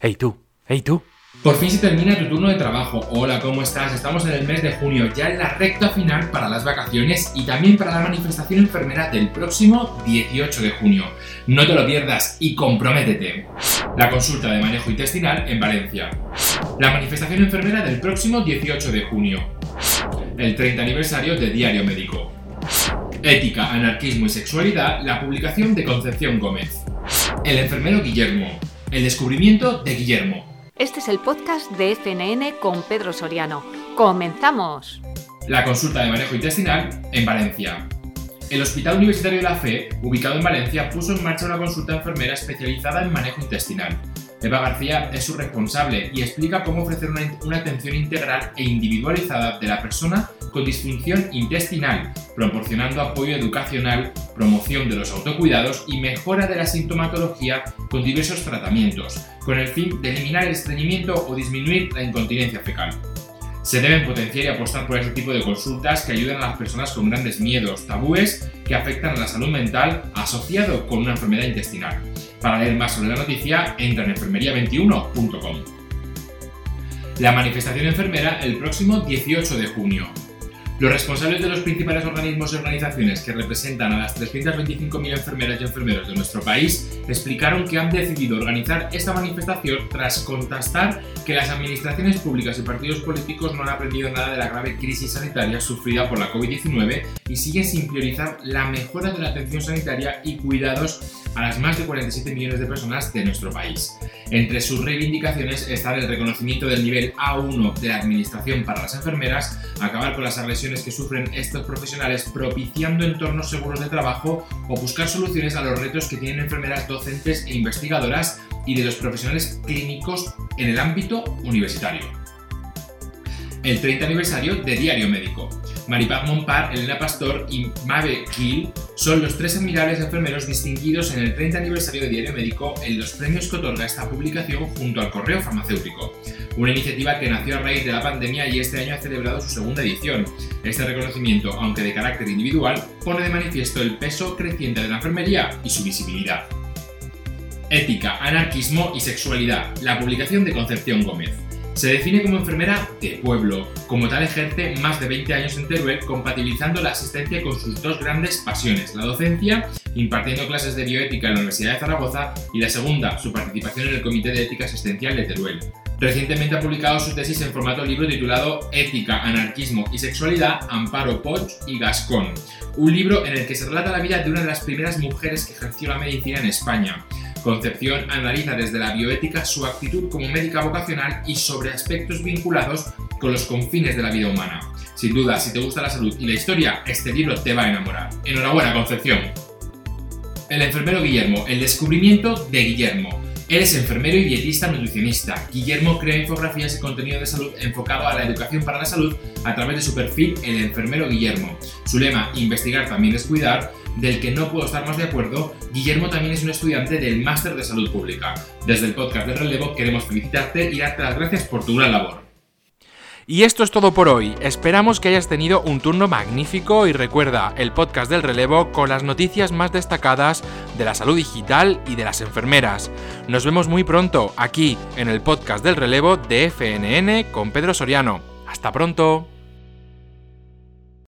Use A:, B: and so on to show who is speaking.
A: Hey tú, hey tú.
B: Por fin se termina tu turno de trabajo. Hola, ¿cómo estás? Estamos en el mes de junio, ya en la recta final para las vacaciones y también para la manifestación enfermera del próximo 18 de junio. No te lo pierdas y comprométete. La consulta de manejo intestinal en Valencia. La manifestación enfermera del próximo 18 de junio. El 30 aniversario de Diario Médico. Ética, anarquismo y sexualidad, la publicación de Concepción Gómez. El enfermero Guillermo. El descubrimiento de Guillermo.
C: Este es el podcast de FNN con Pedro Soriano. ¡Comenzamos!
B: La consulta de manejo intestinal en Valencia. El Hospital Universitario de la Fe, ubicado en Valencia, puso en marcha una consulta enfermera especializada en manejo intestinal. Eva García es su responsable y explica cómo ofrecer una, atención integral e individualizada de la persona con disfunción intestinal, proporcionando apoyo educacional, promoción de los autocuidados y mejora de la sintomatología con diversos tratamientos, con el fin de eliminar el estreñimiento o disminuir la incontinencia fecal. Se deben potenciar y apostar por este tipo de consultas que ayudan a las personas con grandes miedos, tabúes que afectan a la salud mental asociado con una enfermedad intestinal. Para leer más sobre la noticia, entra en enfermería21.com. La manifestación enfermera el próximo 18 de junio. Los responsables de los principales organismos y organizaciones que representan a las 325.000 enfermeras y enfermeros de nuestro país explicaron que han decidido organizar esta manifestación tras contrastar que las administraciones públicas y partidos políticos no han aprendido nada de la grave crisis sanitaria sufrida por la COVID-19 y siguen sin priorizar la mejora de la atención sanitaria y cuidados a las más de 47 millones de personas de nuestro país. Entre sus reivindicaciones está el reconocimiento del nivel A1 de la Administración para las enfermeras, acabar con las agresiones que sufren estos profesionales propiciando entornos seguros de trabajo o buscar soluciones a los retos que tienen enfermeras docentes e investigadoras y de los profesionales clínicos en el ámbito universitario. El 30 aniversario de Diario Médico. Maripaz Montpar, Elena Pastor y Mabe Gil son los tres admirables enfermeros distinguidos en el 30 aniversario de Diario Médico en los premios que otorga esta publicación junto al Correo Farmacéutico. Una iniciativa que nació a raíz de la pandemia y este año ha celebrado su segunda edición. Este reconocimiento, aunque de carácter individual, pone de manifiesto el peso creciente de la enfermería y su visibilidad. Ética, anarquismo y sexualidad. La publicación de Concepción Gómez. Se define como enfermera de pueblo. Como tal ejerce más de 20 años en Teruel, compatibilizando la asistencia con sus dos grandes pasiones, la docencia, impartiendo clases de bioética en la Universidad de Zaragoza, y la segunda, su participación en el Comité de Ética Asistencial de Teruel. Recientemente ha publicado su tesis en formato libro titulado Ética, Anarquismo y Sexualidad, Amparo Poch y Gascón, un libro en el que se relata la vida de una de las primeras mujeres que ejerció la medicina en España. Concepción analiza desde la bioética su actitud como médica vocacional y sobre aspectos vinculados con los confines de la vida humana. Sin duda, si te gusta la salud y la historia, este libro te va a enamorar. Enhorabuena, Concepción. El enfermero Guillermo, el descubrimiento de Guillermo. Eres enfermero y dietista nutricionista. Guillermo crea infografías y contenido de salud enfocado a la educación para la salud a través de su perfil El enfermero Guillermo. Su lema, investigar también es cuidar, del que no puedo estar más de acuerdo, Guillermo también es un estudiante del Máster de Salud Pública. Desde el podcast de Relevo queremos felicitarte y darte las gracias por tu gran labor.
A: Y esto es todo por hoy. Esperamos que hayas tenido un turno magnífico y recuerda el podcast del relevo con las noticias más destacadas de la salud digital y de las enfermeras. Nos vemos muy pronto aquí en el podcast del relevo de FNN con Pedro Soriano. Hasta pronto.